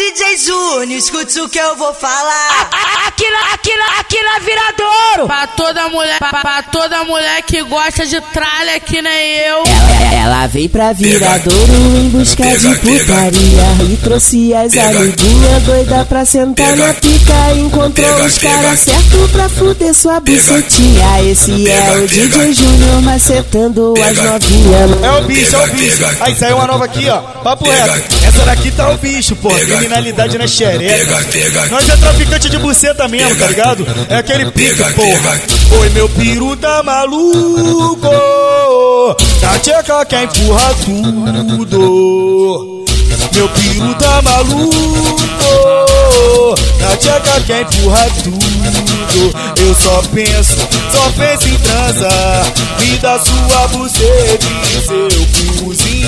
DJ Júnior, escute o que eu vou falar. Aqui na, aqui na, aqui na Viradouro. Pra toda mulher, pra, pra toda mulher que gosta de tralha que nem eu. Ela, ela veio pra Viradouro em busca de putaria E trouxe as amiguinhas doida pra sentar na pica Encontrou os caras certos pra fuder sua bucetinha Esse é o DJ Júnior macetando as novinhas É o bicho, é o bicho. Aí saiu uma nova aqui, ó. Papo reto. Essa daqui tá o bicho, pô. Criminalidade na xereca. Nós é traficante de buceta mesmo, tá ligado? É aquele pica, porra. Oi, meu piru tá maluco. Na tcheca quer empurra tudo. Meu piru tá maluco. Na tcheca quer empurra tudo. Eu só penso, só penso em transar. Dá sua buceta e seu cozinho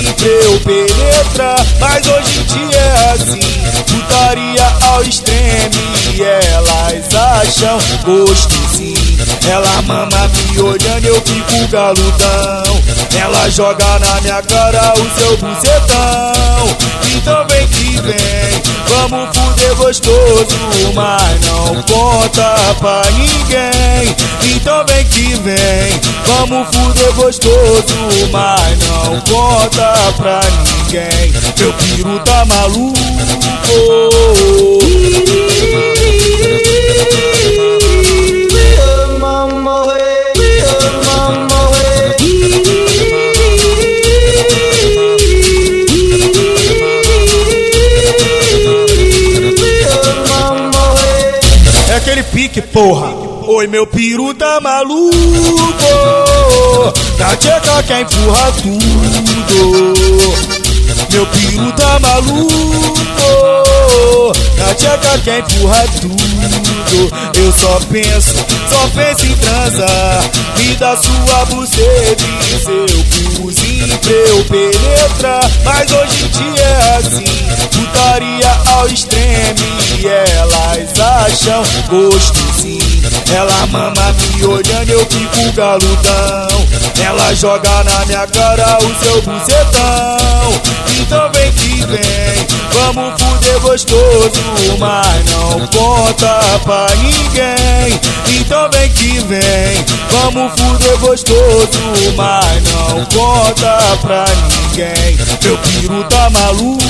penetrar. Mas hoje em dia é assim, putaria ao extremo. E elas acham gosto sim. Ela mama me olhando, eu fico galudão. Ela joga na minha cara o seu bucetão. Então vem que vem, vamos fuder gostoso, mas não conta pra ninguém. Então vem que vem, vamos fuder gostoso, mas não conta pra ninguém. Meu piru tá maluco. É aquele pique, porra. Oi, meu piru tá maluco. Na tcheca quer empurra tudo. Meu piru tá maluco. Na tcheca quer empurra tudo. Eu só penso, só penso em transar. Me dá sua buceta e seu cozinho pra eu penetrar. Mas hoje em dia é assim, putaria ao extremo. E elas acham gosto sim. Ela mama me olhando, eu fico galudão. Ela joga na minha cara o seu bucetão. Então vem que vem, vamos fuder gostoso, mas não conta pra ninguém. Então vem que vem, vamos fuder gostoso, mas não conta pra ninguém. Meu piru tá maluco.